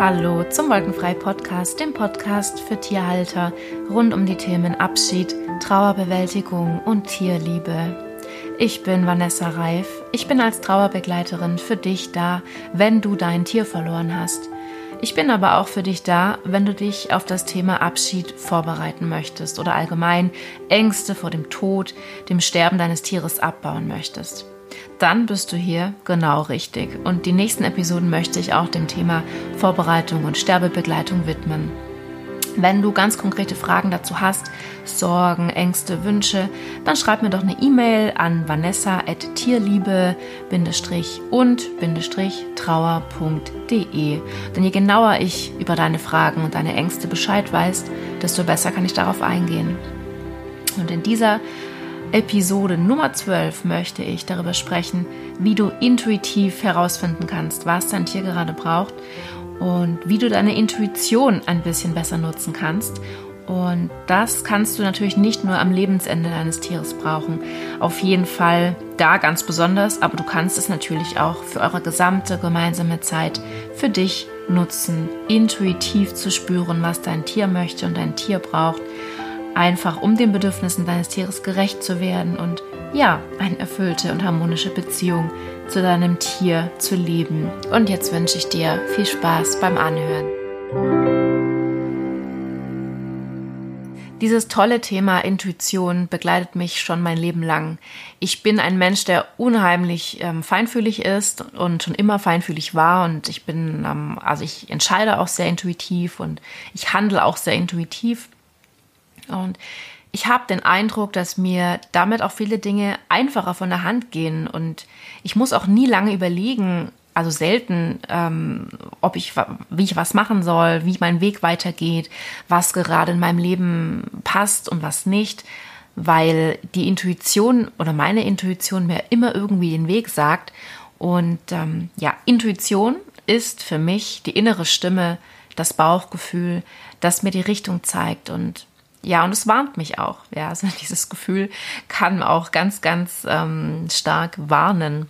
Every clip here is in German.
Hallo zum Wolkenfrei Podcast, dem Podcast für Tierhalter rund um die Themen Abschied, Trauerbewältigung und Tierliebe. Ich bin Vanessa Reif. Ich bin als Trauerbegleiterin für dich da, wenn du dein Tier verloren hast. Ich bin aber auch für dich da, wenn du dich auf das Thema Abschied vorbereiten möchtest oder allgemein Ängste vor dem Tod, dem Sterben deines Tieres abbauen möchtest dann bist du hier genau richtig. Und die nächsten Episoden möchte ich auch dem Thema Vorbereitung und Sterbebegleitung widmen. Wenn du ganz konkrete Fragen dazu hast, Sorgen, Ängste, Wünsche, dann schreib mir doch eine E-Mail an vanessa.tierliebe-und-trauer.de. Denn je genauer ich über deine Fragen und deine Ängste Bescheid weiß, desto besser kann ich darauf eingehen. Und in dieser Episode Nummer 12 möchte ich darüber sprechen, wie du intuitiv herausfinden kannst, was dein Tier gerade braucht und wie du deine Intuition ein bisschen besser nutzen kannst. Und das kannst du natürlich nicht nur am Lebensende deines Tieres brauchen. Auf jeden Fall da ganz besonders, aber du kannst es natürlich auch für eure gesamte gemeinsame Zeit für dich nutzen, intuitiv zu spüren, was dein Tier möchte und dein Tier braucht einfach um den Bedürfnissen deines Tieres gerecht zu werden und ja, eine erfüllte und harmonische Beziehung zu deinem Tier zu leben. Und jetzt wünsche ich dir viel Spaß beim Anhören. Dieses tolle Thema Intuition begleitet mich schon mein Leben lang. Ich bin ein Mensch, der unheimlich ähm, feinfühlig ist und schon immer feinfühlig war und ich bin, ähm, also ich entscheide auch sehr intuitiv und ich handle auch sehr intuitiv. Und ich habe den Eindruck, dass mir damit auch viele Dinge einfacher von der Hand gehen. Und ich muss auch nie lange überlegen, also selten, ähm, ob ich, wie ich was machen soll, wie mein Weg weitergeht, was gerade in meinem Leben passt und was nicht, weil die Intuition oder meine Intuition mir immer irgendwie den Weg sagt. Und ähm, ja, Intuition ist für mich die innere Stimme, das Bauchgefühl, das mir die Richtung zeigt. Und ja, und es warnt mich auch. Ja, also dieses Gefühl kann auch ganz, ganz ähm, stark warnen.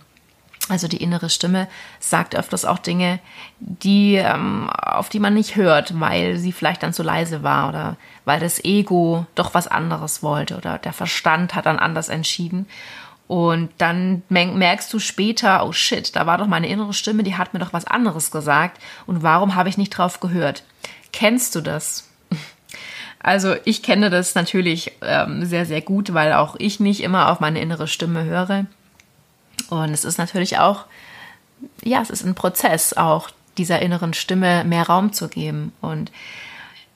Also die innere Stimme sagt öfters auch Dinge, die ähm, auf die man nicht hört, weil sie vielleicht dann zu leise war oder weil das Ego doch was anderes wollte oder der Verstand hat dann anders entschieden. Und dann merkst du später, oh shit, da war doch meine innere Stimme, die hat mir doch was anderes gesagt. Und warum habe ich nicht drauf gehört? Kennst du das? Also ich kenne das natürlich ähm, sehr, sehr gut, weil auch ich nicht immer auf meine innere Stimme höre. Und es ist natürlich auch, ja, es ist ein Prozess, auch dieser inneren Stimme mehr Raum zu geben. Und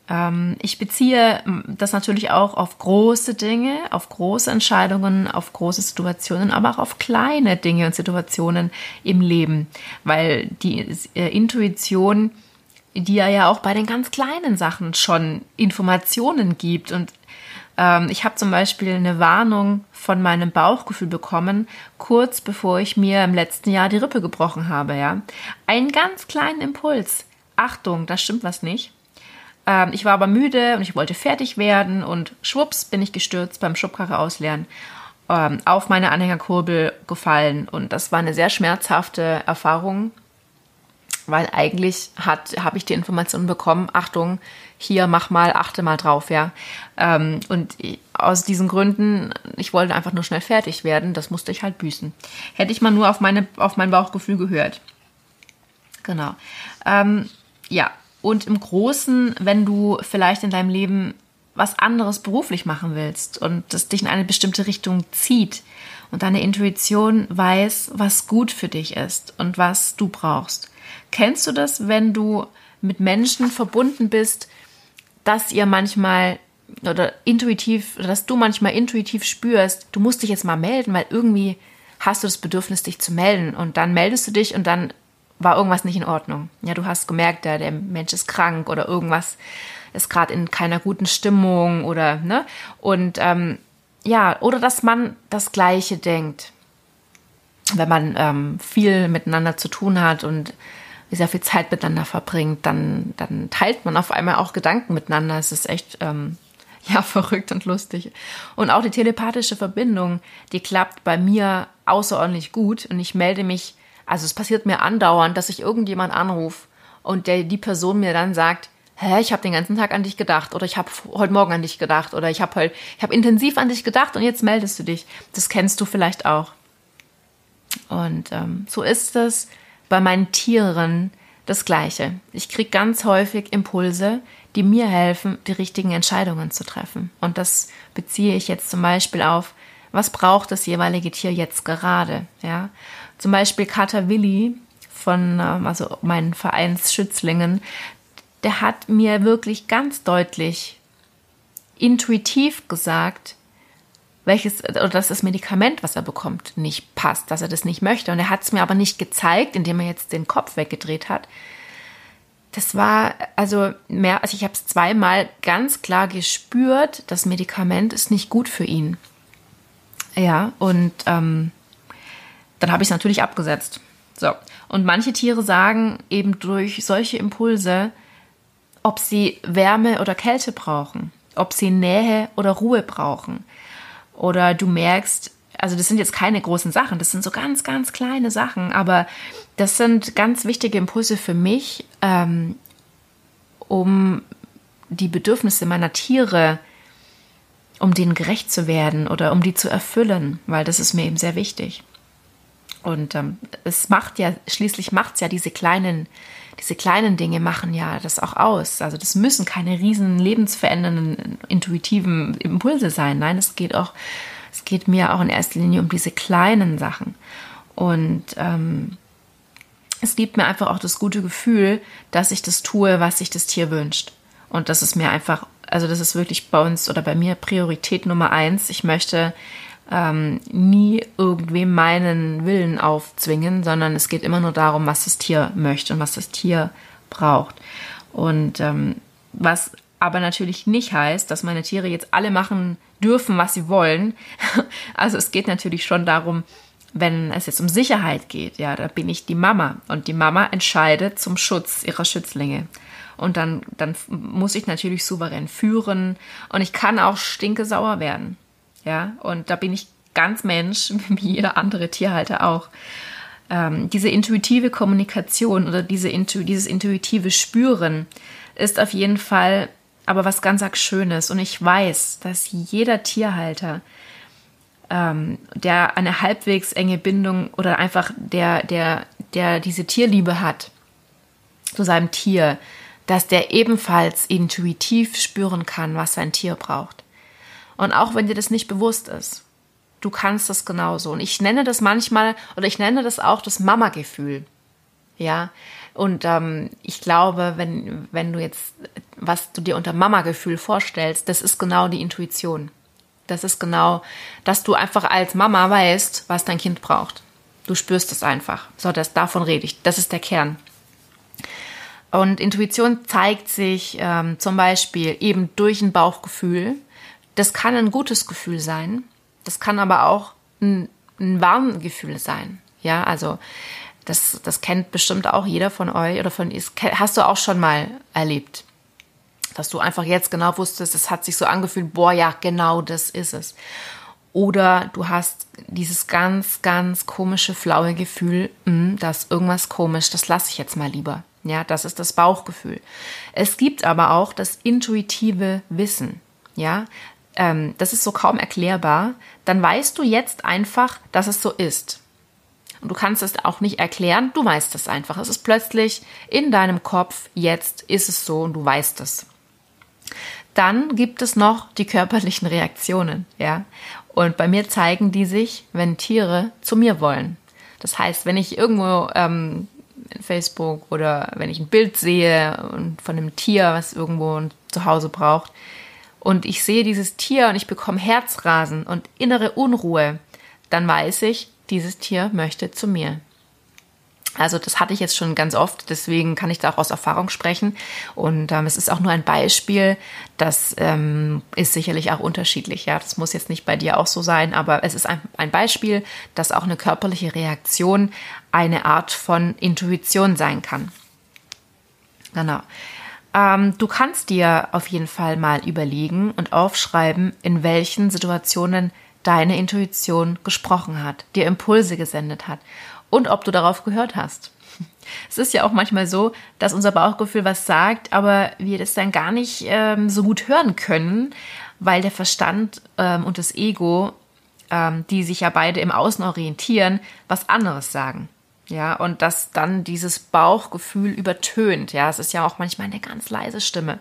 ähm, ich beziehe das natürlich auch auf große Dinge, auf große Entscheidungen, auf große Situationen, aber auch auf kleine Dinge und Situationen im Leben, weil die äh, Intuition die ja auch bei den ganz kleinen Sachen schon Informationen gibt. Und ähm, ich habe zum Beispiel eine Warnung von meinem Bauchgefühl bekommen, kurz bevor ich mir im letzten Jahr die Rippe gebrochen habe. Ja, einen ganz kleinen Impuls. Achtung, da stimmt was nicht. Ähm, ich war aber müde und ich wollte fertig werden und schwupps bin ich gestürzt beim Schubkarre ausleeren ähm, auf meine Anhängerkurbel gefallen und das war eine sehr schmerzhafte Erfahrung weil eigentlich hat habe ich die Information bekommen, Achtung, hier mach mal, achte mal drauf, ja. Ähm, und aus diesen Gründen, ich wollte einfach nur schnell fertig werden, das musste ich halt büßen. Hätte ich mal nur auf meine auf mein Bauchgefühl gehört. Genau. Ähm, ja, und im Großen, wenn du vielleicht in deinem Leben was anderes beruflich machen willst und das dich in eine bestimmte Richtung zieht und deine Intuition weiß, was gut für dich ist und was du brauchst Kennst du das, wenn du mit Menschen verbunden bist, dass ihr manchmal oder intuitiv, oder dass du manchmal intuitiv spürst, du musst dich jetzt mal melden, weil irgendwie hast du das Bedürfnis, dich zu melden und dann meldest du dich und dann war irgendwas nicht in Ordnung. Ja, du hast gemerkt, der, der Mensch ist krank oder irgendwas ist gerade in keiner guten Stimmung oder ne und ähm, ja oder dass man das Gleiche denkt, wenn man ähm, viel miteinander zu tun hat und sehr viel Zeit miteinander verbringt, dann, dann teilt man auf einmal auch Gedanken miteinander. Es ist echt, ähm, ja, verrückt und lustig. Und auch die telepathische Verbindung, die klappt bei mir außerordentlich gut und ich melde mich, also es passiert mir andauernd, dass ich irgendjemand anrufe und der, die Person mir dann sagt, hä, ich habe den ganzen Tag an dich gedacht oder ich habe heute Morgen an dich gedacht oder ich habe heute, ich habe intensiv an dich gedacht und jetzt meldest du dich. Das kennst du vielleicht auch. Und ähm, so ist es bei meinen Tieren das Gleiche. Ich kriege ganz häufig Impulse, die mir helfen, die richtigen Entscheidungen zu treffen. Und das beziehe ich jetzt zum Beispiel auf, was braucht das jeweilige Tier jetzt gerade? Ja, zum Beispiel Kater Willi von, ähm, also meinen Vereinsschützlingen, der hat mir wirklich ganz deutlich intuitiv gesagt, welches oder dass das Medikament, was er bekommt, nicht passt, dass er das nicht möchte. Und er hat es mir aber nicht gezeigt, indem er jetzt den Kopf weggedreht hat. Das war also mehr, also ich habe es zweimal ganz klar gespürt, das Medikament ist nicht gut für ihn. Ja, und ähm, dann habe ich es natürlich abgesetzt. So. Und manche Tiere sagen eben durch solche Impulse, ob sie Wärme oder Kälte brauchen, ob sie Nähe oder Ruhe brauchen. Oder du merkst, also das sind jetzt keine großen Sachen, das sind so ganz, ganz kleine Sachen, aber das sind ganz wichtige Impulse für mich, ähm, um die Bedürfnisse meiner Tiere, um denen gerecht zu werden oder um die zu erfüllen, weil das ist mir eben sehr wichtig. Und ähm, es macht ja, schließlich macht es ja diese kleinen, diese kleinen Dinge machen ja das auch aus. Also das müssen keine riesen lebensverändernden, intuitiven Impulse sein. Nein, es geht auch, es geht mir auch in erster Linie um diese kleinen Sachen. Und ähm, es gibt mir einfach auch das gute Gefühl, dass ich das tue, was sich das Tier wünscht. Und das ist mir einfach, also das ist wirklich bei uns oder bei mir Priorität Nummer eins. Ich möchte ähm, nie irgendwem meinen Willen aufzwingen, sondern es geht immer nur darum, was das Tier möchte und was das Tier braucht. Und ähm, was aber natürlich nicht heißt, dass meine Tiere jetzt alle machen dürfen, was sie wollen. Also es geht natürlich schon darum, wenn es jetzt um Sicherheit geht, ja, da bin ich die Mama und die Mama entscheidet zum Schutz ihrer Schützlinge. Und dann, dann muss ich natürlich souverän führen und ich kann auch stinkesauer werden. Ja, und da bin ich ganz Mensch, wie jeder andere Tierhalter auch. Ähm, diese intuitive Kommunikation oder diese dieses intuitive Spüren ist auf jeden Fall aber was ganz arg Schönes. Und ich weiß, dass jeder Tierhalter, ähm, der eine halbwegs enge Bindung oder einfach der, der, der diese Tierliebe hat zu seinem Tier, dass der ebenfalls intuitiv spüren kann, was sein Tier braucht. Und auch wenn dir das nicht bewusst ist, du kannst das genauso. Und ich nenne das manchmal, oder ich nenne das auch das Mama-Gefühl. Ja, und ähm, ich glaube, wenn, wenn du jetzt, was du dir unter Mama-Gefühl vorstellst, das ist genau die Intuition. Das ist genau, dass du einfach als Mama weißt, was dein Kind braucht. Du spürst es einfach. So, das, davon rede ich. Das ist der Kern. Und Intuition zeigt sich ähm, zum Beispiel eben durch ein Bauchgefühl, das kann ein gutes Gefühl sein. Das kann aber auch ein, ein Warngefühl sein. Ja, also das, das kennt bestimmt auch jeder von euch oder von hast du auch schon mal erlebt, dass du einfach jetzt genau wusstest, es hat sich so angefühlt, boah, ja, genau das ist es. Oder du hast dieses ganz, ganz komische, flaue Gefühl, mh, hm, da ist irgendwas komisch, das lasse ich jetzt mal lieber. Ja, das ist das Bauchgefühl. Es gibt aber auch das intuitive Wissen. Ja, ähm, das ist so kaum erklärbar, dann weißt du jetzt einfach, dass es so ist. Und du kannst es auch nicht erklären, du weißt es einfach. Es ist plötzlich in deinem Kopf, jetzt ist es so und du weißt es. Dann gibt es noch die körperlichen Reaktionen, ja. Und bei mir zeigen die sich, wenn Tiere zu mir wollen. Das heißt, wenn ich irgendwo ähm, in Facebook oder wenn ich ein Bild sehe von einem Tier, was irgendwo ein Zuhause braucht, und ich sehe dieses Tier und ich bekomme Herzrasen und innere Unruhe, dann weiß ich, dieses Tier möchte zu mir. Also das hatte ich jetzt schon ganz oft, deswegen kann ich da auch aus Erfahrung sprechen. Und ähm, es ist auch nur ein Beispiel, das ähm, ist sicherlich auch unterschiedlich. Ja, das muss jetzt nicht bei dir auch so sein, aber es ist ein, ein Beispiel, dass auch eine körperliche Reaktion eine Art von Intuition sein kann. Genau. Ähm, du kannst dir auf jeden Fall mal überlegen und aufschreiben, in welchen Situationen deine Intuition gesprochen hat, dir Impulse gesendet hat und ob du darauf gehört hast. Es ist ja auch manchmal so, dass unser Bauchgefühl was sagt, aber wir das dann gar nicht ähm, so gut hören können, weil der Verstand ähm, und das Ego, ähm, die sich ja beide im Außen orientieren, was anderes sagen. Ja, und dass dann dieses Bauchgefühl übertönt. Ja, es ist ja auch manchmal eine ganz leise Stimme.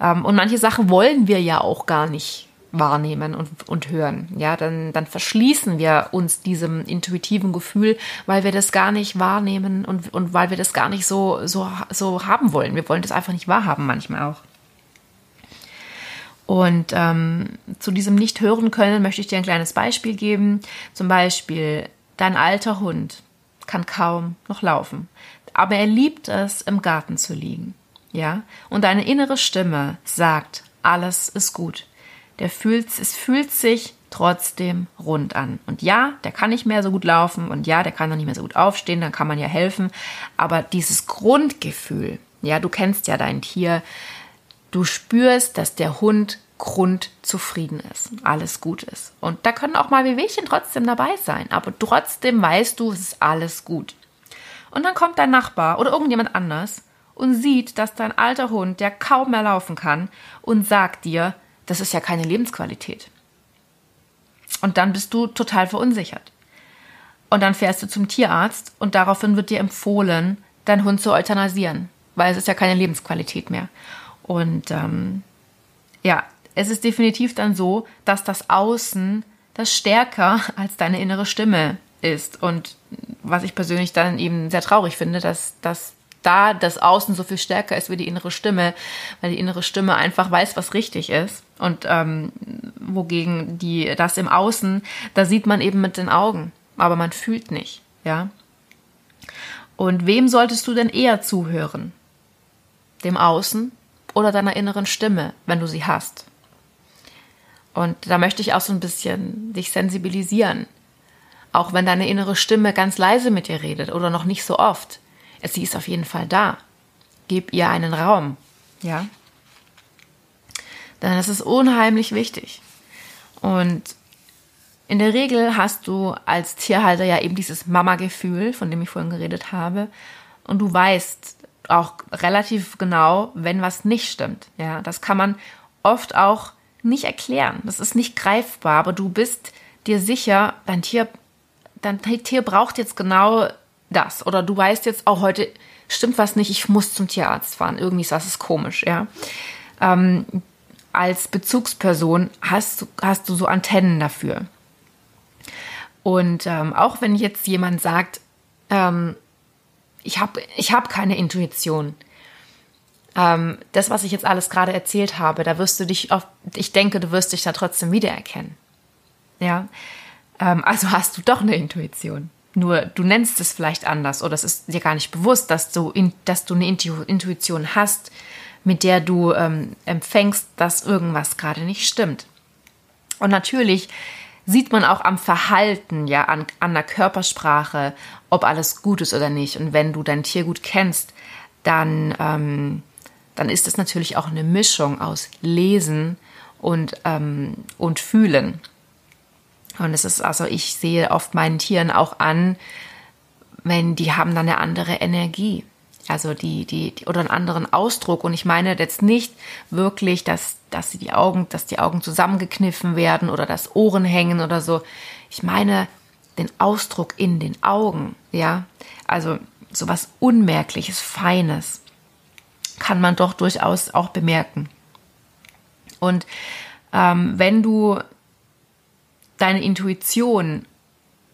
Ähm, und manche Sachen wollen wir ja auch gar nicht wahrnehmen und, und hören. Ja, dann, dann verschließen wir uns diesem intuitiven Gefühl, weil wir das gar nicht wahrnehmen und, und weil wir das gar nicht so, so, so haben wollen. Wir wollen das einfach nicht wahrhaben manchmal auch. Und ähm, zu diesem Nicht-Hören können möchte ich dir ein kleines Beispiel geben. Zum Beispiel, dein alter Hund kann kaum noch laufen, aber er liebt es, im Garten zu liegen. Ja, und deine innere Stimme sagt, alles ist gut der fühlt, es fühlt sich trotzdem rund an. Und ja, der kann nicht mehr so gut laufen und ja, der kann noch nicht mehr so gut aufstehen, dann kann man ja helfen. Aber dieses Grundgefühl, ja, du kennst ja dein Tier, du spürst, dass der Hund grundzufrieden ist, alles gut ist. Und da können auch mal Wehwehchen trotzdem dabei sein, aber trotzdem weißt du, es ist alles gut. Und dann kommt dein Nachbar oder irgendjemand anders und sieht, dass dein alter Hund, der kaum mehr laufen kann, und sagt dir, das ist ja keine Lebensqualität. Und dann bist du total verunsichert. Und dann fährst du zum Tierarzt und daraufhin wird dir empfohlen, deinen Hund zu euthanasieren, weil es ist ja keine Lebensqualität mehr. Und ähm, ja, es ist definitiv dann so, dass das Außen das stärker als deine innere Stimme ist. Und was ich persönlich dann eben sehr traurig finde, dass, dass da das Außen so viel stärker ist wie die innere Stimme, weil die innere Stimme einfach weiß, was richtig ist. Und ähm, wogegen die das im Außen, da sieht man eben mit den Augen, aber man fühlt nicht, ja. Und wem solltest du denn eher zuhören? Dem Außen oder deiner inneren Stimme, wenn du sie hast? Und da möchte ich auch so ein bisschen dich sensibilisieren. Auch wenn deine innere Stimme ganz leise mit dir redet oder noch nicht so oft sie ist auf jeden Fall da. Gib ihr einen Raum, ja. Denn das ist unheimlich wichtig. Und in der Regel hast du als Tierhalter ja eben dieses Mama-Gefühl, von dem ich vorhin geredet habe. Und du weißt auch relativ genau, wenn was nicht stimmt. Ja, das kann man oft auch nicht erklären. Das ist nicht greifbar, aber du bist dir sicher, dein Tier, dein Tier braucht jetzt genau das. Oder du weißt jetzt auch heute, stimmt was nicht, ich muss zum Tierarzt fahren. Irgendwie ist das komisch, ja. Ähm, als Bezugsperson hast, hast du so Antennen dafür. Und ähm, auch wenn jetzt jemand sagt, ähm, ich habe ich hab keine Intuition, ähm, das, was ich jetzt alles gerade erzählt habe, da wirst du dich auf, ich denke, du wirst dich da trotzdem wiedererkennen. Ja, ähm, also hast du doch eine Intuition. Nur du nennst es vielleicht anders oder es ist dir gar nicht bewusst, dass du, in, dass du eine Intuition hast, mit der du ähm, empfängst, dass irgendwas gerade nicht stimmt. Und natürlich sieht man auch am Verhalten, ja, an, an der Körpersprache, ob alles gut ist oder nicht. Und wenn du dein Tier gut kennst, dann, ähm, dann ist es natürlich auch eine Mischung aus Lesen und, ähm, und Fühlen. Und es ist also, ich sehe oft meinen Tieren auch an, wenn die haben dann eine andere Energie. Also die, die, die, oder einen anderen Ausdruck. Und ich meine jetzt nicht wirklich, dass, dass die Augen, dass die Augen zusammengekniffen werden oder dass Ohren hängen oder so. Ich meine den Ausdruck in den Augen, ja. Also sowas Unmerkliches, Feines kann man doch durchaus auch bemerken. Und ähm, wenn du deine Intuition,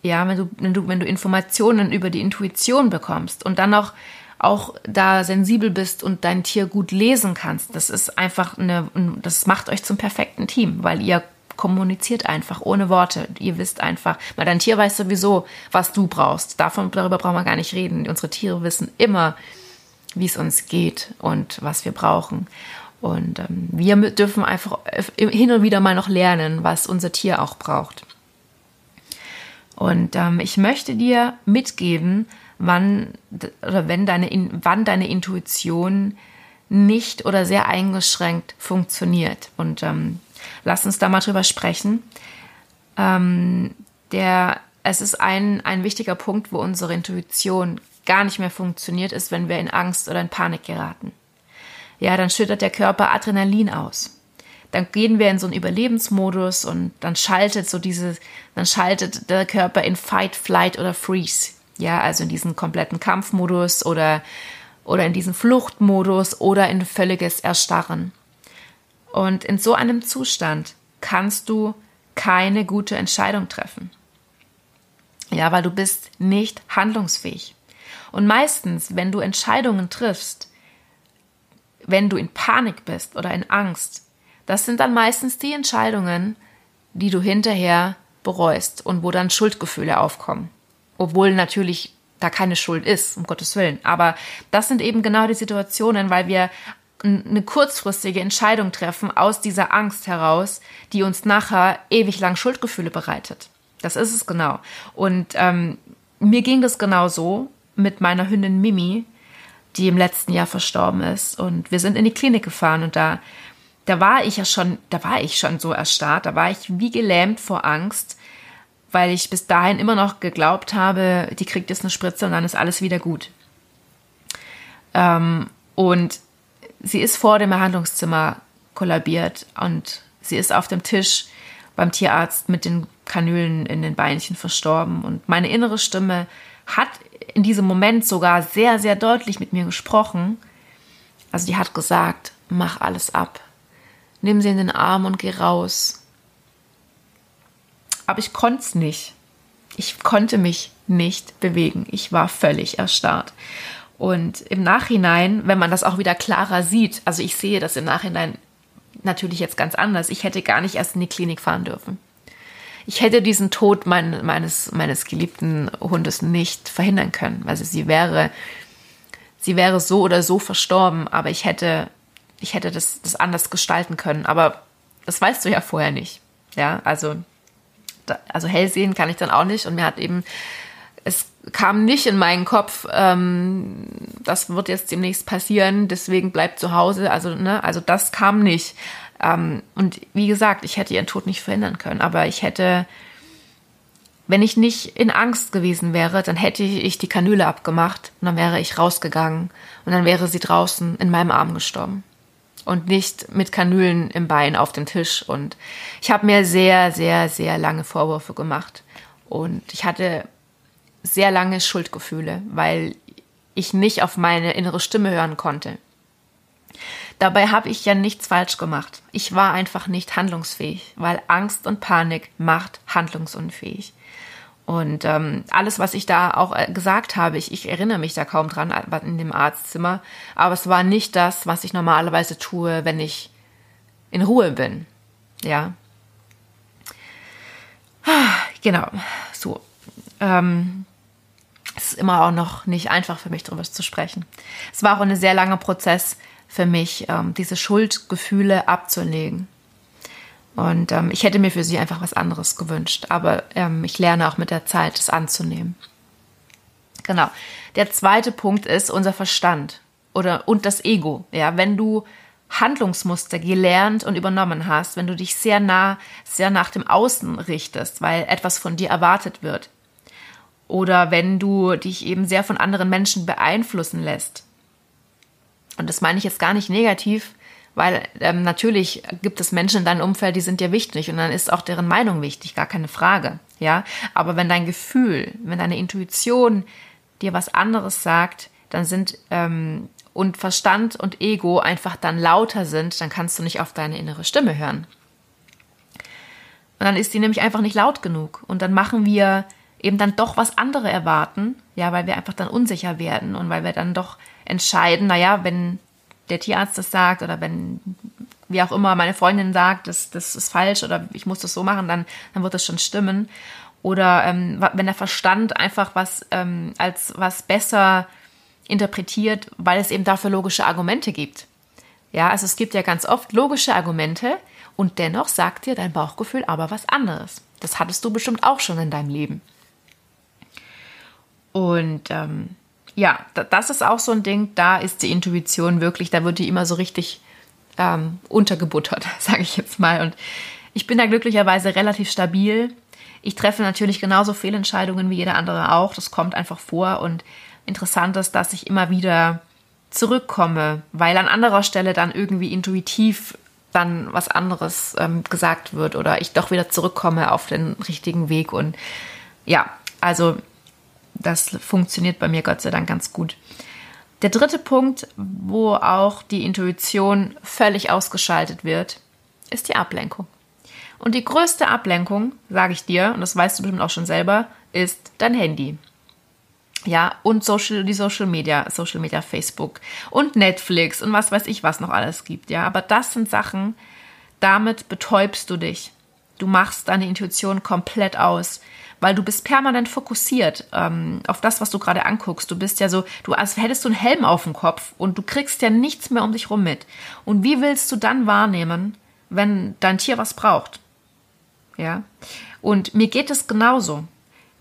ja, wenn du, wenn du, wenn du Informationen über die Intuition bekommst und dann noch auch da sensibel bist und dein Tier gut lesen kannst, das ist einfach eine, das macht euch zum perfekten Team, weil ihr kommuniziert einfach ohne Worte. Ihr wisst einfach, weil dein Tier weiß sowieso, was du brauchst. Davon, darüber brauchen wir gar nicht reden. Unsere Tiere wissen immer, wie es uns geht und was wir brauchen. Und ähm, wir dürfen einfach hin und wieder mal noch lernen, was unser Tier auch braucht. Und ähm, ich möchte dir mitgeben, wann oder wenn deine, wann deine Intuition nicht oder sehr eingeschränkt funktioniert. Und ähm, lass uns da mal drüber sprechen. Ähm, der, es ist ein, ein wichtiger Punkt, wo unsere Intuition gar nicht mehr funktioniert, ist, wenn wir in Angst oder in Panik geraten. Ja, dann schüttet der Körper Adrenalin aus. Dann gehen wir in so einen Überlebensmodus und dann schaltet so diese, dann schaltet der Körper in Fight, Flight oder Freeze. Ja, also in diesen kompletten Kampfmodus oder, oder in diesen Fluchtmodus oder in völliges Erstarren. Und in so einem Zustand kannst du keine gute Entscheidung treffen. Ja, weil du bist nicht handlungsfähig. Und meistens, wenn du Entscheidungen triffst, wenn du in Panik bist oder in Angst, das sind dann meistens die Entscheidungen, die du hinterher bereust und wo dann Schuldgefühle aufkommen. Obwohl natürlich da keine Schuld ist, um Gottes Willen. Aber das sind eben genau die Situationen, weil wir eine kurzfristige Entscheidung treffen aus dieser Angst heraus, die uns nachher ewig lang Schuldgefühle bereitet. Das ist es genau. Und ähm, mir ging das genau so mit meiner Hündin Mimi, die im letzten Jahr verstorben ist. Und wir sind in die Klinik gefahren und da, da war ich ja schon, da war ich schon so erstarrt, da war ich wie gelähmt vor Angst, weil ich bis dahin immer noch geglaubt habe, die kriegt jetzt eine Spritze und dann ist alles wieder gut. Ähm, und sie ist vor dem Behandlungszimmer kollabiert und sie ist auf dem Tisch beim Tierarzt mit den Kanülen in den Beinchen verstorben. Und meine innere Stimme hat in diesem Moment sogar sehr, sehr deutlich mit mir gesprochen. Also die hat gesagt, mach alles ab. Nimm sie in den Arm und geh raus. Aber ich konnte es nicht. Ich konnte mich nicht bewegen. Ich war völlig erstarrt. Und im Nachhinein, wenn man das auch wieder klarer sieht, also ich sehe das im Nachhinein natürlich jetzt ganz anders. Ich hätte gar nicht erst in die Klinik fahren dürfen. Ich hätte diesen Tod mein, meines, meines geliebten Hundes nicht verhindern können. Also sie wäre, sie wäre so oder so verstorben, aber ich hätte, ich hätte das, das anders gestalten können. Aber das weißt du ja vorher nicht. Ja, also, also hell sehen kann ich dann auch nicht. Und mir hat eben es kam nicht in meinen Kopf, ähm, das wird jetzt demnächst passieren, deswegen bleibt zu Hause. Also, ne, also das kam nicht. Ähm, und wie gesagt, ich hätte ihren Tod nicht verhindern können, aber ich hätte, wenn ich nicht in Angst gewesen wäre, dann hätte ich die Kanüle abgemacht und dann wäre ich rausgegangen und dann wäre sie draußen in meinem Arm gestorben. Und nicht mit Kanülen im Bein auf dem Tisch. Und ich habe mir sehr, sehr, sehr lange Vorwürfe gemacht. Und ich hatte sehr lange Schuldgefühle, weil ich nicht auf meine innere Stimme hören konnte. Dabei habe ich ja nichts falsch gemacht. Ich war einfach nicht handlungsfähig, weil Angst und Panik macht handlungsunfähig. Und ähm, alles, was ich da auch äh, gesagt habe, ich, ich erinnere mich da kaum dran äh, in dem Arztzimmer, aber es war nicht das, was ich normalerweise tue, wenn ich in Ruhe bin. Ja. Genau, so. Ähm, es ist immer auch noch nicht einfach für mich, darüber zu sprechen. Es war auch ein sehr langer Prozess für mich, ähm, diese Schuldgefühle abzulegen. Und ähm, ich hätte mir für sie einfach was anderes gewünscht. Aber ähm, ich lerne auch mit der Zeit, es anzunehmen. Genau. Der zweite Punkt ist unser Verstand oder und das Ego. Ja, wenn du Handlungsmuster gelernt und übernommen hast, wenn du dich sehr nah, sehr nach dem Außen richtest, weil etwas von dir erwartet wird, oder wenn du dich eben sehr von anderen Menschen beeinflussen lässt. Und das meine ich jetzt gar nicht negativ, weil ähm, natürlich gibt es Menschen in deinem Umfeld, die sind dir wichtig und dann ist auch deren Meinung wichtig, gar keine Frage, ja. Aber wenn dein Gefühl, wenn deine Intuition dir was anderes sagt, dann sind ähm, und Verstand und Ego einfach dann lauter sind, dann kannst du nicht auf deine innere Stimme hören. Und dann ist die nämlich einfach nicht laut genug. Und dann machen wir eben dann doch was andere erwarten, ja, weil wir einfach dann unsicher werden und weil wir dann doch entscheiden, naja, wenn der Tierarzt das sagt oder wenn, wie auch immer, meine Freundin sagt, das, das ist falsch oder ich muss das so machen, dann, dann wird das schon stimmen. Oder ähm, wenn der Verstand einfach was ähm, als was besser interpretiert, weil es eben dafür logische Argumente gibt. Ja, also es gibt ja ganz oft logische Argumente und dennoch sagt dir dein Bauchgefühl aber was anderes. Das hattest du bestimmt auch schon in deinem Leben. Und ähm, ja, das ist auch so ein Ding, da ist die Intuition wirklich, da wird die immer so richtig ähm, untergebuttert, sage ich jetzt mal. Und ich bin da glücklicherweise relativ stabil. Ich treffe natürlich genauso Fehlentscheidungen wie jeder andere auch. Das kommt einfach vor. Und interessant ist, dass ich immer wieder zurückkomme, weil an anderer Stelle dann irgendwie intuitiv dann was anderes ähm, gesagt wird oder ich doch wieder zurückkomme auf den richtigen Weg. Und ja, also das funktioniert bei mir Gott sei Dank ganz gut. Der dritte Punkt, wo auch die Intuition völlig ausgeschaltet wird, ist die Ablenkung. Und die größte Ablenkung, sage ich dir, und das weißt du bestimmt auch schon selber, ist dein Handy. Ja, und Social, die Social Media, Social Media, Facebook und Netflix und was weiß ich, was noch alles gibt. Ja, aber das sind Sachen, damit betäubst du dich. Du machst deine Intuition komplett aus, weil du bist permanent fokussiert ähm, auf das, was du gerade anguckst. Du bist ja so, du als hättest du einen Helm auf dem Kopf und du kriegst ja nichts mehr um dich rum mit. Und wie willst du dann wahrnehmen, wenn dein Tier was braucht? Ja, und mir geht es genauso.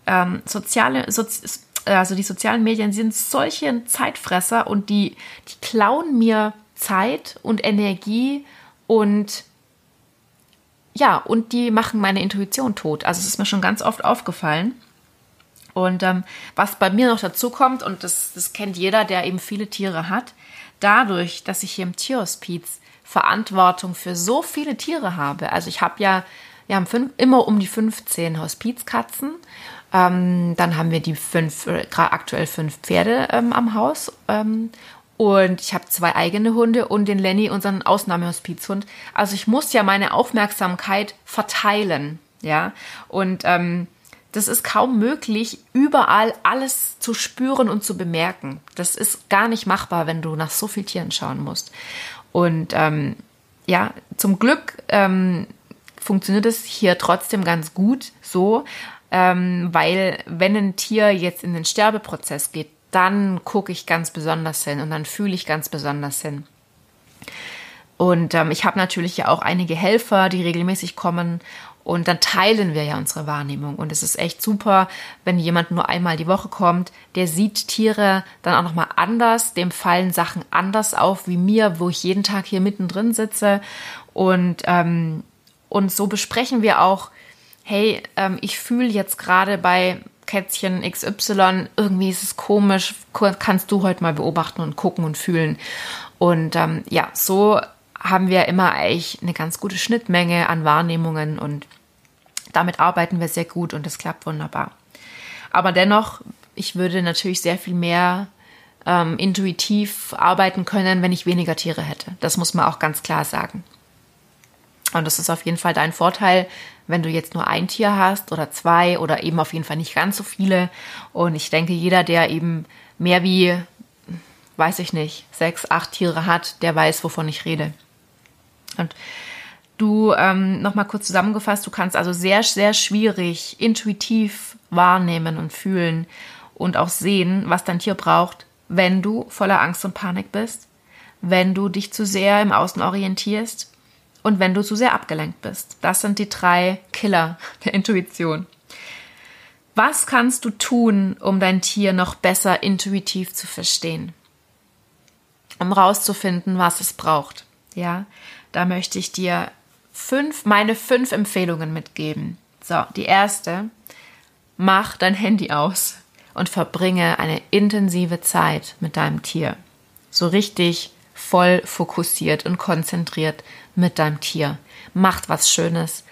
Ähm, soziale, Sozi also die sozialen Medien sind solche Zeitfresser und die, die klauen mir Zeit und Energie und ja, und die machen meine Intuition tot. Also es ist mir schon ganz oft aufgefallen. Und ähm, was bei mir noch dazu kommt, und das, das kennt jeder, der eben viele Tiere hat, dadurch, dass ich hier im Tierhospiz Verantwortung für so viele Tiere habe. Also ich habe ja, wir haben fünf, immer um die 15 Hospizkatzen ähm, dann haben wir die fünf, äh, aktuell fünf Pferde ähm, am Haus. Ähm, und ich habe zwei eigene Hunde und den Lenny, unseren Ausnahmehospizhund. Also ich muss ja meine Aufmerksamkeit verteilen. Ja. Und ähm, das ist kaum möglich, überall alles zu spüren und zu bemerken. Das ist gar nicht machbar, wenn du nach so vielen Tieren schauen musst. Und ähm, ja, zum Glück ähm, funktioniert es hier trotzdem ganz gut so ähm, weil wenn ein Tier jetzt in den Sterbeprozess geht, dann gucke ich ganz besonders hin und dann fühle ich ganz besonders hin. Und ähm, ich habe natürlich ja auch einige Helfer, die regelmäßig kommen und dann teilen wir ja unsere Wahrnehmung. Und es ist echt super, wenn jemand nur einmal die Woche kommt, der sieht Tiere dann auch nochmal anders, dem fallen Sachen anders auf wie mir, wo ich jeden Tag hier mittendrin sitze. Und, ähm, und so besprechen wir auch hey, ähm, ich fühle jetzt gerade bei Kätzchen XY, irgendwie ist es komisch, kannst du heute mal beobachten und gucken und fühlen. Und ähm, ja, so haben wir immer eigentlich eine ganz gute Schnittmenge an Wahrnehmungen und damit arbeiten wir sehr gut und es klappt wunderbar. Aber dennoch, ich würde natürlich sehr viel mehr ähm, intuitiv arbeiten können, wenn ich weniger Tiere hätte. Das muss man auch ganz klar sagen. Und das ist auf jeden Fall dein Vorteil, wenn du jetzt nur ein Tier hast oder zwei oder eben auf jeden Fall nicht ganz so viele. Und ich denke, jeder, der eben mehr wie, weiß ich nicht, sechs, acht Tiere hat, der weiß, wovon ich rede. Und du, ähm, nochmal kurz zusammengefasst, du kannst also sehr, sehr schwierig intuitiv wahrnehmen und fühlen und auch sehen, was dein Tier braucht, wenn du voller Angst und Panik bist, wenn du dich zu sehr im Außen orientierst und wenn du zu sehr abgelenkt bist. Das sind die drei Killer der Intuition. Was kannst du tun, um dein Tier noch besser intuitiv zu verstehen? Um rauszufinden, was es braucht. Ja, da möchte ich dir fünf, meine fünf Empfehlungen mitgeben. So, die erste, mach dein Handy aus und verbringe eine intensive Zeit mit deinem Tier. So richtig voll fokussiert und konzentriert mit deinem Tier. Macht was Schönes,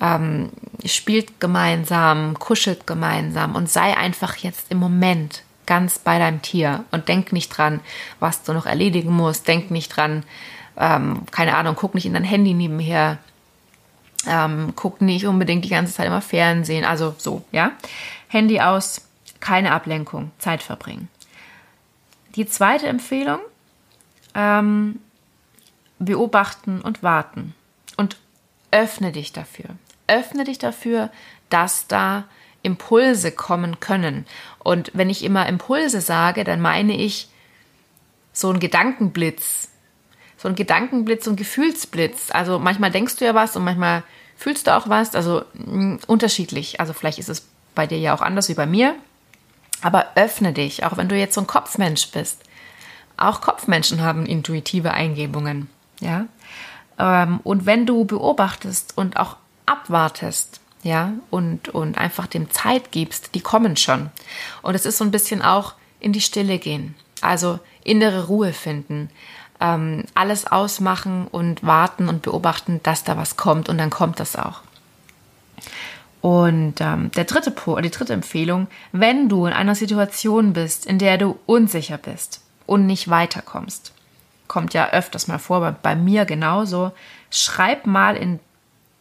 ähm, spielt gemeinsam, kuschelt gemeinsam und sei einfach jetzt im Moment ganz bei deinem Tier und denk nicht dran, was du noch erledigen musst. Denk nicht dran, ähm, keine Ahnung, guck nicht in dein Handy nebenher. Ähm, guck nicht unbedingt die ganze Zeit immer Fernsehen. Also so, ja. Handy aus, keine Ablenkung, Zeit verbringen. Die zweite Empfehlung, ähm, beobachten und warten. Und öffne dich dafür. Öffne dich dafür, dass da Impulse kommen können. Und wenn ich immer Impulse sage, dann meine ich so ein Gedankenblitz. So ein Gedankenblitz und Gefühlsblitz. Also manchmal denkst du ja was und manchmal fühlst du auch was. Also mh, unterschiedlich. Also vielleicht ist es bei dir ja auch anders wie bei mir. Aber öffne dich, auch wenn du jetzt so ein Kopfmensch bist. Auch Kopfmenschen haben intuitive Eingebungen. Ja. Ähm, und wenn du beobachtest und auch abwartest, ja, und, und einfach dem Zeit gibst, die kommen schon. Und es ist so ein bisschen auch in die Stille gehen. Also innere Ruhe finden. Ähm, alles ausmachen und warten und beobachten, dass da was kommt und dann kommt das auch. Und ähm, der dritte die dritte Empfehlung, wenn du in einer Situation bist, in der du unsicher bist und nicht weiterkommst, kommt ja öfters mal vor, bei mir genauso, schreib mal in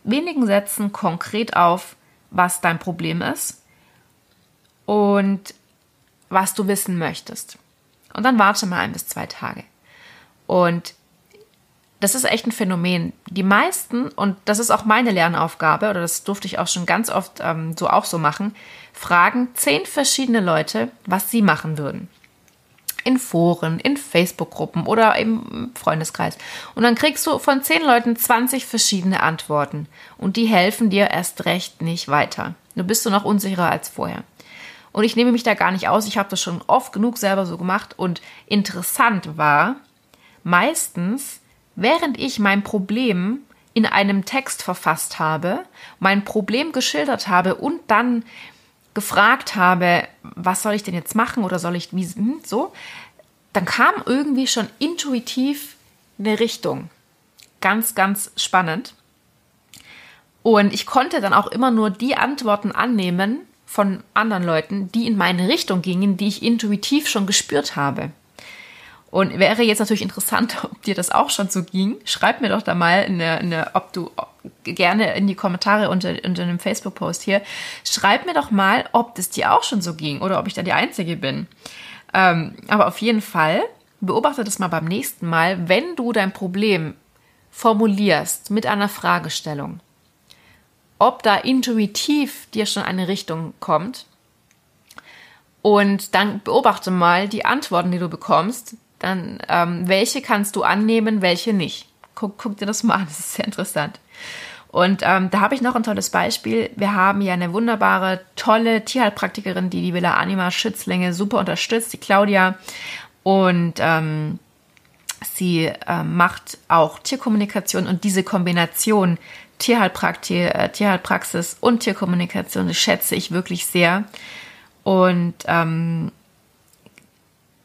wenigen Sätzen konkret auf, was dein Problem ist und was du wissen möchtest. Und dann warte mal ein bis zwei Tage. Und das ist echt ein Phänomen. Die meisten, und das ist auch meine Lernaufgabe, oder das durfte ich auch schon ganz oft ähm, so auch so machen, fragen zehn verschiedene Leute, was sie machen würden. In Foren, in Facebook-Gruppen oder im Freundeskreis. Und dann kriegst du von zehn Leuten 20 verschiedene Antworten. Und die helfen dir erst recht nicht weiter. Du bist du noch unsicherer als vorher. Und ich nehme mich da gar nicht aus. Ich habe das schon oft genug selber so gemacht. Und interessant war, meistens Während ich mein Problem in einem Text verfasst habe, mein Problem geschildert habe und dann gefragt habe, was soll ich denn jetzt machen oder soll ich wie hm, so, dann kam irgendwie schon intuitiv eine Richtung. Ganz, ganz spannend. Und ich konnte dann auch immer nur die Antworten annehmen von anderen Leuten, die in meine Richtung gingen, die ich intuitiv schon gespürt habe. Und wäre jetzt natürlich interessant, ob dir das auch schon so ging. Schreib mir doch da mal, eine, eine, ob du gerne in die Kommentare unter, unter einem Facebook-Post hier, schreib mir doch mal, ob das dir auch schon so ging oder ob ich da die Einzige bin. Ähm, aber auf jeden Fall, beobachte das mal beim nächsten Mal, wenn du dein Problem formulierst mit einer Fragestellung, ob da intuitiv dir schon eine Richtung kommt. Und dann beobachte mal die Antworten, die du bekommst, dann ähm, welche kannst du annehmen, welche nicht. Guck, guck dir das mal an, das ist sehr interessant. Und ähm, da habe ich noch ein tolles Beispiel. Wir haben ja eine wunderbare, tolle Tierheilpraktikerin, die die Villa Anima Schützlinge super unterstützt, die Claudia. Und ähm, sie äh, macht auch Tierkommunikation und diese Kombination Tierheilprakti äh, Tierheilpraxis und Tierkommunikation, das schätze ich wirklich sehr. Und ähm,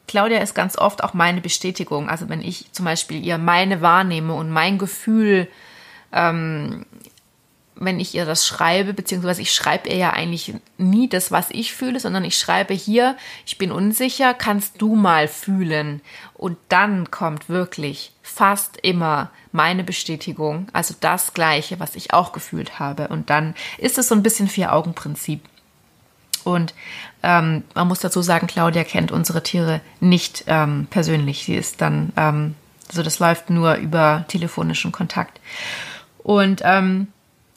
Claudia ist ganz oft auch meine Bestätigung. Also wenn ich zum Beispiel ihr meine wahrnehme und mein Gefühl, ähm, wenn ich ihr das schreibe, beziehungsweise ich schreibe ihr ja eigentlich nie das, was ich fühle, sondern ich schreibe hier, ich bin unsicher, kannst du mal fühlen. Und dann kommt wirklich fast immer meine Bestätigung, also das Gleiche, was ich auch gefühlt habe. Und dann ist es so ein bisschen Vier-Augen-Prinzip. Und ähm, man muss dazu sagen, Claudia kennt unsere Tiere nicht ähm, persönlich. Sie ist dann, ähm, also das läuft nur über telefonischen Kontakt. Und ähm,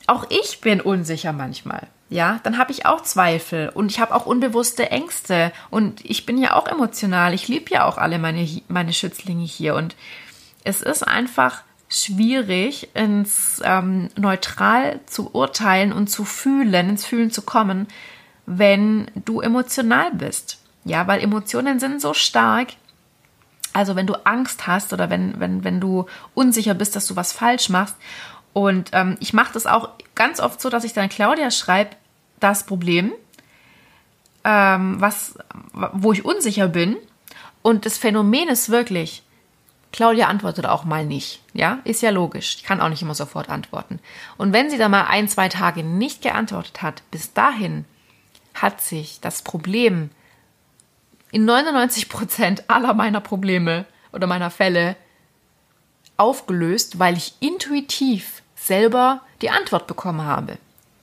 auch ich bin unsicher manchmal. Ja, dann habe ich auch Zweifel und ich habe auch unbewusste Ängste und ich bin ja auch emotional. Ich liebe ja auch alle meine, meine Schützlinge hier und es ist einfach schwierig, ins ähm, neutral zu urteilen und zu fühlen, ins Fühlen zu kommen, wenn du emotional bist. Ja, weil Emotionen sind so stark. Also wenn du Angst hast oder wenn, wenn, wenn du unsicher bist, dass du was falsch machst. Und ähm, ich mache das auch ganz oft so, dass ich dann Claudia schreibe, das Problem, ähm, was, wo ich unsicher bin. Und das Phänomen ist wirklich, Claudia antwortet auch mal nicht. Ja, ist ja logisch. Ich kann auch nicht immer sofort antworten. Und wenn sie dann mal ein, zwei Tage nicht geantwortet hat, bis dahin hat sich das Problem in 99 Prozent aller meiner Probleme oder meiner Fälle aufgelöst, weil ich intuitiv selber die Antwort bekommen habe.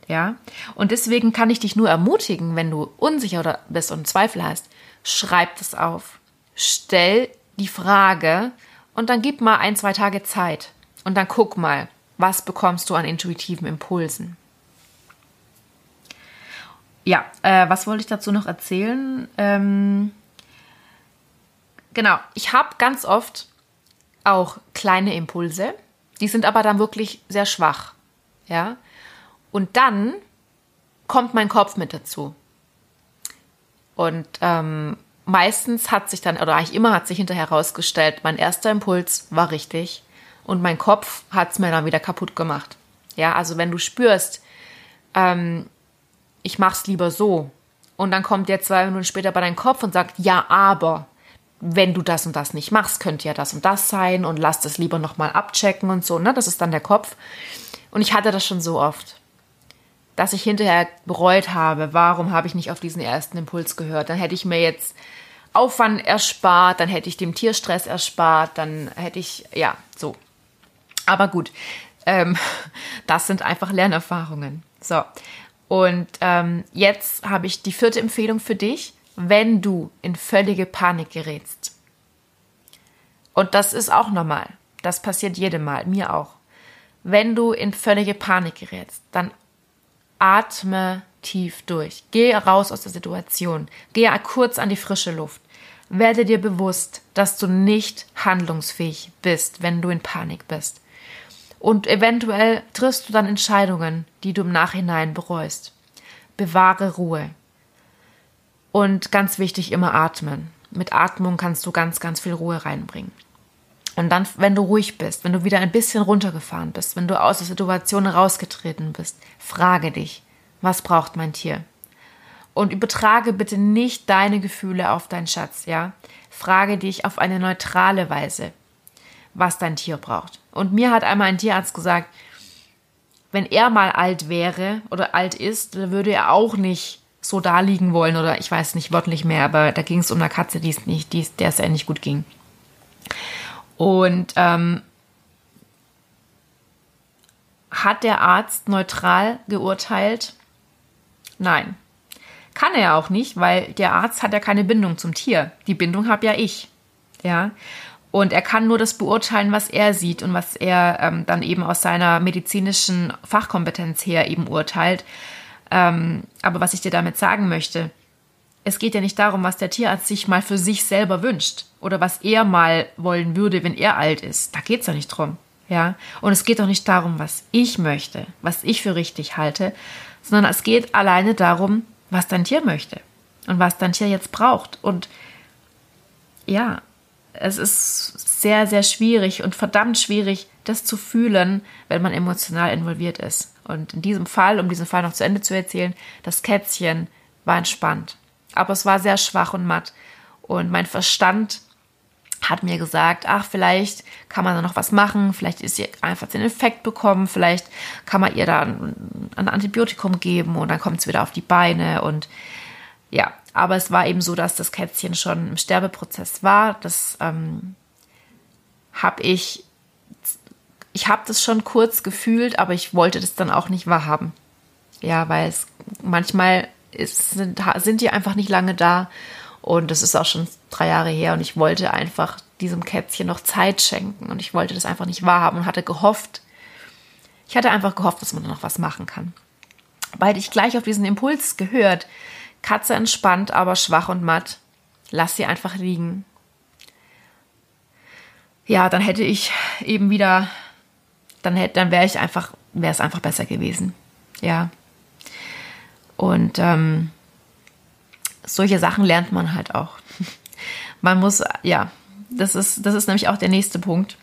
Ja? Und deswegen kann ich dich nur ermutigen, wenn du unsicher bist und Zweifel hast, schreib das auf. Stell die Frage und dann gib mal ein, zwei Tage Zeit und dann guck mal, was bekommst du an intuitiven Impulsen. Ja, äh, was wollte ich dazu noch erzählen? Ähm, genau, ich habe ganz oft auch kleine Impulse, die sind aber dann wirklich sehr schwach. Ja, und dann kommt mein Kopf mit dazu. Und ähm, meistens hat sich dann, oder eigentlich immer hat sich hinterher herausgestellt, mein erster Impuls war richtig und mein Kopf hat es mir dann wieder kaputt gemacht. Ja, also wenn du spürst, ähm, ich mache es lieber so Und dann kommt der zwei Minuten später bei deinem Kopf und sagt, ja, aber wenn du das und das nicht machst, könnte ja das und das sein und lass das lieber nochmal abchecken und so. Ne? Das ist dann der Kopf. Und ich hatte das schon so oft, dass ich hinterher bereut habe, warum habe ich nicht auf diesen ersten Impuls gehört. Dann hätte ich mir jetzt Aufwand erspart, dann hätte ich dem Tierstress erspart, dann hätte ich, ja, so. Aber gut, ähm, das sind einfach Lernerfahrungen. So, und ähm, jetzt habe ich die vierte Empfehlung für dich, wenn du in völlige Panik gerätst. Und das ist auch normal. Das passiert jedem Mal, mir auch. Wenn du in völlige Panik gerätst, dann atme tief durch. Geh raus aus der Situation. Geh kurz an die frische Luft. Werde dir bewusst, dass du nicht handlungsfähig bist, wenn du in Panik bist. Und eventuell triffst du dann Entscheidungen, die du im Nachhinein bereust. Bewahre Ruhe. Und ganz wichtig, immer atmen. Mit Atmung kannst du ganz, ganz viel Ruhe reinbringen. Und dann, wenn du ruhig bist, wenn du wieder ein bisschen runtergefahren bist, wenn du aus der Situation rausgetreten bist, frage dich, was braucht mein Tier? Und übertrage bitte nicht deine Gefühle auf deinen Schatz, ja? Frage dich auf eine neutrale Weise was dein Tier braucht. Und mir hat einmal ein Tierarzt gesagt, wenn er mal alt wäre oder alt ist, dann würde er auch nicht so da liegen wollen oder ich weiß nicht wörtlich mehr, aber da ging es um eine Katze, die es nicht, die, der es ja nicht gut ging. Und ähm, hat der Arzt neutral geurteilt? Nein. Kann er auch nicht, weil der Arzt hat ja keine Bindung zum Tier. Die Bindung habe ja ich. Ja. Und er kann nur das beurteilen, was er sieht und was er ähm, dann eben aus seiner medizinischen Fachkompetenz her eben urteilt. Ähm, aber was ich dir damit sagen möchte, es geht ja nicht darum, was der Tierarzt sich mal für sich selber wünscht oder was er mal wollen würde, wenn er alt ist. Da geht es ja nicht drum. Ja? Und es geht auch nicht darum, was ich möchte, was ich für richtig halte, sondern es geht alleine darum, was dein Tier möchte und was dein Tier jetzt braucht. Und ja, es ist sehr, sehr schwierig und verdammt schwierig, das zu fühlen, wenn man emotional involviert ist. Und in diesem Fall, um diesen Fall noch zu Ende zu erzählen, das Kätzchen war entspannt. Aber es war sehr schwach und matt. Und mein Verstand hat mir gesagt, ach, vielleicht kann man da noch was machen, vielleicht ist sie einfach den Infekt bekommen, vielleicht kann man ihr da ein, Antibiotikum geben und dann kommt es wieder auf die Beine und ja, aber es war eben so, dass das Kätzchen schon im Sterbeprozess war. Das ähm, habe ich, ich habe das schon kurz gefühlt, aber ich wollte das dann auch nicht wahrhaben. Ja, weil es manchmal ist, sind, sind die einfach nicht lange da und das ist auch schon drei Jahre her und ich wollte einfach diesem Kätzchen noch Zeit schenken und ich wollte das einfach nicht wahrhaben und hatte gehofft, ich hatte einfach gehofft, dass man da noch was machen kann. Weil ich gleich auf diesen Impuls gehört, Katze entspannt, aber schwach und matt. Lass sie einfach liegen. Ja, dann hätte ich eben wieder, dann hätte, dann wäre ich einfach, wäre es einfach besser gewesen. Ja. Und ähm, solche Sachen lernt man halt auch. Man muss, ja, das ist, das ist nämlich auch der nächste Punkt.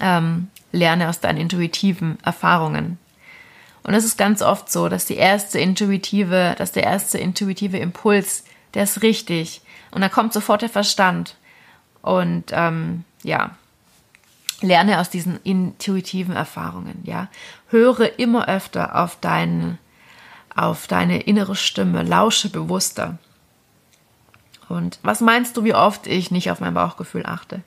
Ähm, lerne aus deinen intuitiven Erfahrungen. Und es ist ganz oft so, dass die erste intuitive, dass der erste intuitive Impuls, der ist richtig. Und da kommt sofort der Verstand. Und ähm, ja, lerne aus diesen intuitiven Erfahrungen. Ja, höre immer öfter auf deine, auf deine innere Stimme, lausche bewusster. Und was meinst du, wie oft ich nicht auf mein Bauchgefühl achte?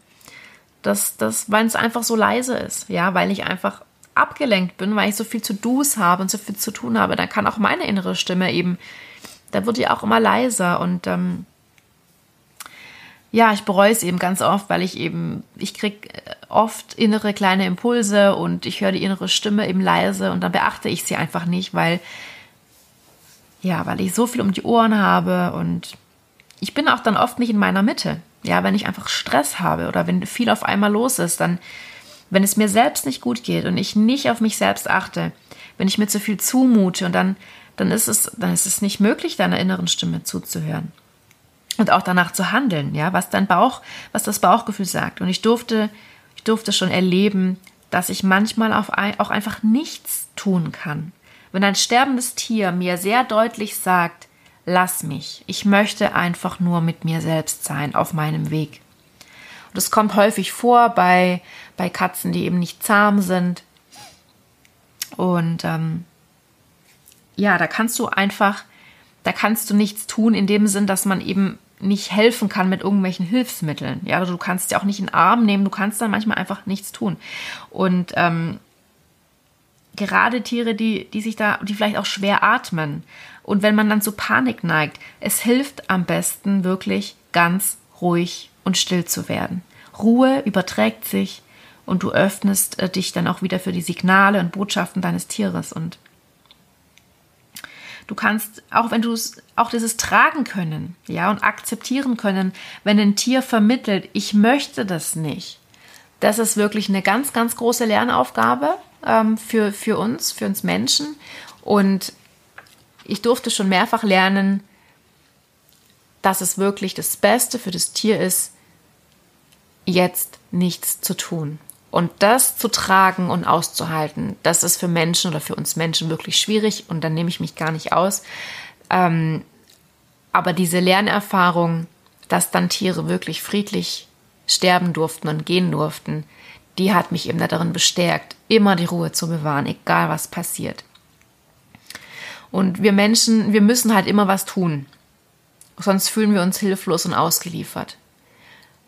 Das, das, weil es einfach so leise ist, ja, weil ich einfach abgelenkt bin, weil ich so viel zu Do's habe und so viel zu tun habe, dann kann auch meine innere Stimme eben, da wird die auch immer leiser und ähm, ja, ich bereue es eben ganz oft, weil ich eben, ich kriege äh, oft innere kleine Impulse und ich höre die innere Stimme eben leise und dann beachte ich sie einfach nicht, weil, ja, weil ich so viel um die Ohren habe und ich bin auch dann oft nicht in meiner Mitte. Ja, wenn ich einfach Stress habe oder wenn viel auf einmal los ist, dann wenn es mir selbst nicht gut geht und ich nicht auf mich selbst achte, wenn ich mir zu viel zumute und dann, dann ist es, dann ist es nicht möglich, deiner inneren Stimme zuzuhören. Und auch danach zu handeln, ja, was dein Bauch, was das Bauchgefühl sagt. Und ich durfte, ich durfte schon erleben, dass ich manchmal auch einfach nichts tun kann. Wenn ein sterbendes Tier mir sehr deutlich sagt, lass mich. Ich möchte einfach nur mit mir selbst sein auf meinem Weg. Und das kommt häufig vor bei, bei Katzen, die eben nicht zahm sind. Und ähm, ja, da kannst du einfach, da kannst du nichts tun in dem Sinn, dass man eben nicht helfen kann mit irgendwelchen Hilfsmitteln. Ja, du kannst ja auch nicht in den Arm nehmen, du kannst dann manchmal einfach nichts tun. Und ähm, gerade Tiere, die, die sich da, die vielleicht auch schwer atmen. Und wenn man dann zu Panik neigt, es hilft am besten wirklich ganz ruhig und still zu werden. Ruhe überträgt sich und du öffnest äh, dich dann auch wieder für die Signale und Botschaften deines Tieres und Du kannst, auch wenn du es, auch dieses tragen können, ja, und akzeptieren können, wenn ein Tier vermittelt, ich möchte das nicht. Das ist wirklich eine ganz, ganz große Lernaufgabe ähm, für, für uns, für uns Menschen. Und ich durfte schon mehrfach lernen, dass es wirklich das Beste für das Tier ist, jetzt nichts zu tun. Und das zu tragen und auszuhalten, das ist für Menschen oder für uns Menschen wirklich schwierig und dann nehme ich mich gar nicht aus. Ähm, aber diese Lernerfahrung, dass dann Tiere wirklich friedlich sterben durften und gehen durften, die hat mich eben darin bestärkt, immer die Ruhe zu bewahren, egal was passiert. Und wir Menschen, wir müssen halt immer was tun. Sonst fühlen wir uns hilflos und ausgeliefert.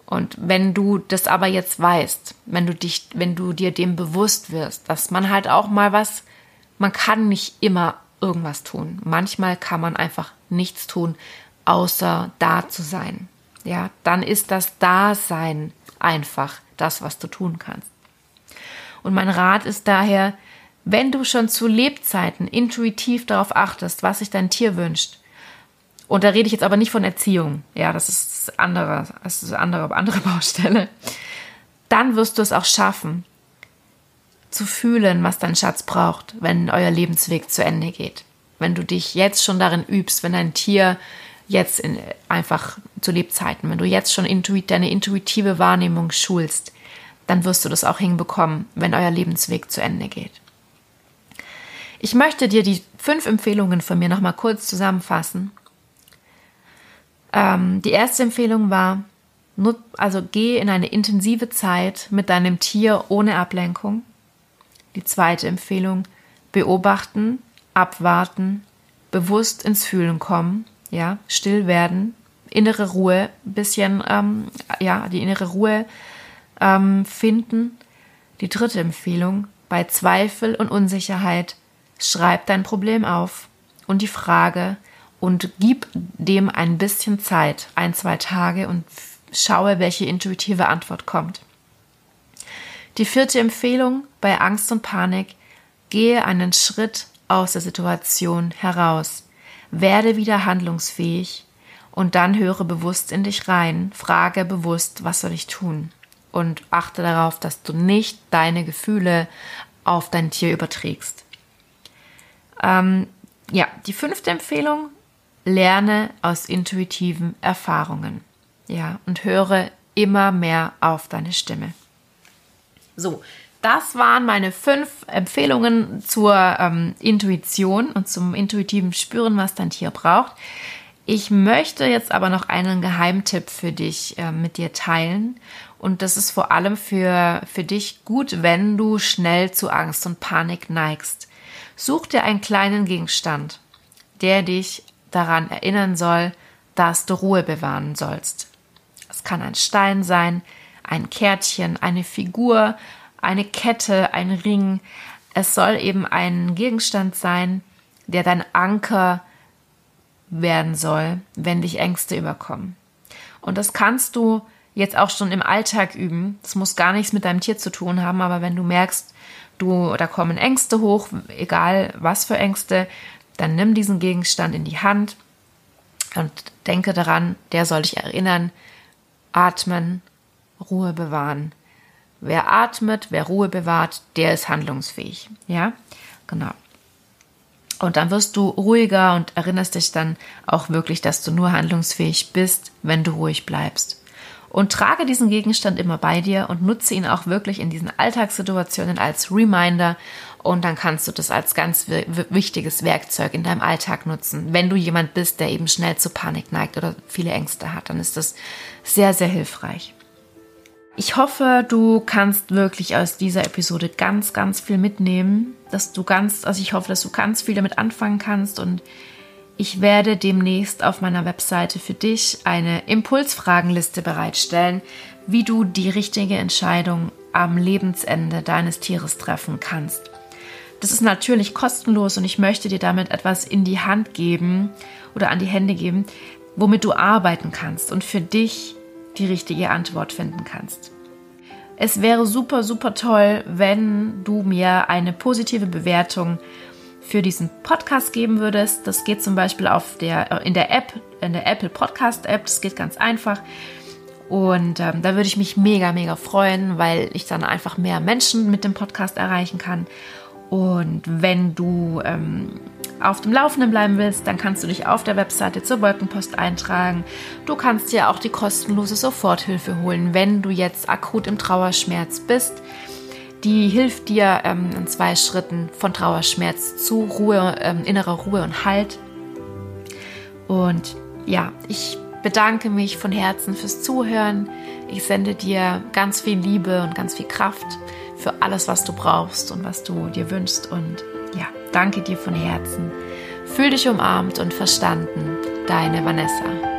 Und wenn du das aber jetzt weißt, wenn du dich, wenn du dir dem bewusst wirst, dass man halt auch mal was, man kann nicht immer irgendwas tun. Manchmal kann man einfach nichts tun, außer da zu sein. Ja, dann ist das Dasein einfach das, was du tun kannst. Und mein Rat ist daher, wenn du schon zu Lebzeiten intuitiv darauf achtest, was sich dein Tier wünscht, und da rede ich jetzt aber nicht von Erziehung. Ja, das ist andere, das ist andere, andere Baustelle. Dann wirst du es auch schaffen, zu fühlen, was dein Schatz braucht, wenn euer Lebensweg zu Ende geht. Wenn du dich jetzt schon darin übst, wenn dein Tier jetzt in, einfach zu Lebzeiten, wenn du jetzt schon intuit, deine intuitive Wahrnehmung schulst, dann wirst du das auch hinbekommen, wenn euer Lebensweg zu Ende geht. Ich möchte dir die fünf Empfehlungen von mir nochmal kurz zusammenfassen ähm, die erste Empfehlung war, also geh in eine intensive Zeit mit deinem Tier ohne Ablenkung. Die zweite Empfehlung, beobachten, abwarten, bewusst ins Fühlen kommen, ja, still werden, innere Ruhe, bisschen, ähm, ja, die innere Ruhe ähm, finden. Die dritte Empfehlung, bei Zweifel und Unsicherheit, schreib dein Problem auf und die Frage, und gib dem ein bisschen Zeit, ein, zwei Tage und schaue, welche intuitive Antwort kommt. Die vierte Empfehlung bei Angst und Panik, gehe einen Schritt aus der Situation heraus, werde wieder handlungsfähig und dann höre bewusst in dich rein, frage bewusst, was soll ich tun? Und achte darauf, dass du nicht deine Gefühle auf dein Tier überträgst. Ähm, ja, die fünfte Empfehlung, lerne aus intuitiven Erfahrungen. Ja, und höre immer mehr auf deine Stimme. So, das waren meine fünf Empfehlungen zur ähm, Intuition und zum intuitiven Spüren, was dein Tier braucht. Ich möchte jetzt aber noch einen Geheimtipp für dich äh, mit dir teilen. Und das ist vor allem für, für dich gut, wenn du schnell zu Angst und Panik neigst. Such dir einen kleinen Gegenstand, der dich daran erinnern soll, dass du Ruhe bewahren sollst. Es kann ein Stein sein, ein Kärtchen, eine Figur, eine Kette, ein Ring. Es soll eben ein Gegenstand sein, der dein Anker werden soll, wenn dich Ängste überkommen. Und das kannst du jetzt auch schon im Alltag üben. Das muss gar nichts mit deinem Tier zu tun haben, aber wenn du merkst, du, da kommen Ängste hoch, egal was für Ängste, dann nimm diesen Gegenstand in die Hand und denke daran, der soll dich erinnern, atmen, Ruhe bewahren. Wer atmet, wer Ruhe bewahrt, der ist handlungsfähig. Ja, genau. Und dann wirst du ruhiger und erinnerst dich dann auch wirklich, dass du nur handlungsfähig bist, wenn du ruhig bleibst. Und trage diesen Gegenstand immer bei dir und nutze ihn auch wirklich in diesen Alltagssituationen als Reminder Und dann kannst du das als ganz wichtiges Werkzeug in deinem Alltag nutzen. Wenn du jemand bist, der eben schnell zu Panik neigt oder viele Ängste hat, dann ist das sehr, sehr hilfreich. Ich hoffe, du kannst wirklich aus dieser Episode ganz, ganz viel mitnehmen, dass du ganz, also ich hoffe, dass du ganz viel damit anfangen kannst und ich werde demnächst auf meiner Webseite für dich eine Impulsfragenliste bereitstellen, wie du die richtige Entscheidung am Lebensende deines Tieres treffen kannst. Das ist natürlich kostenlos und ich möchte dir damit etwas in die Hand geben oder an die Hände geben, womit du arbeiten kannst und für dich die richtige Antwort finden kannst. Es wäre super, super toll, wenn du mir eine positive Bewertung für diesen Podcast geben würdest. Das geht zum Beispiel auf der, in der App, in der Apple Podcast App. Das geht ganz einfach. Und ähm, da würde ich mich mega, mega freuen, weil ich dann einfach mehr Menschen mit dem Podcast erreichen kann. Und wenn du ähm, auf dem Laufenden bleiben willst, dann kannst du dich auf der Webseite zur Wolkenpost eintragen. Du kannst dir auch die kostenlose Soforthilfe holen, wenn du jetzt akut im Trauerschmerz bist. Die hilft dir ähm, in zwei Schritten von Trauerschmerz zu Ruhe, ähm, innerer Ruhe und Halt. Und ja, ich bedanke mich von Herzen fürs Zuhören. Ich sende dir ganz viel Liebe und ganz viel Kraft für alles, was du brauchst und was du dir wünschst. Und ja, danke dir von Herzen. Fühl dich umarmt und verstanden. Deine Vanessa.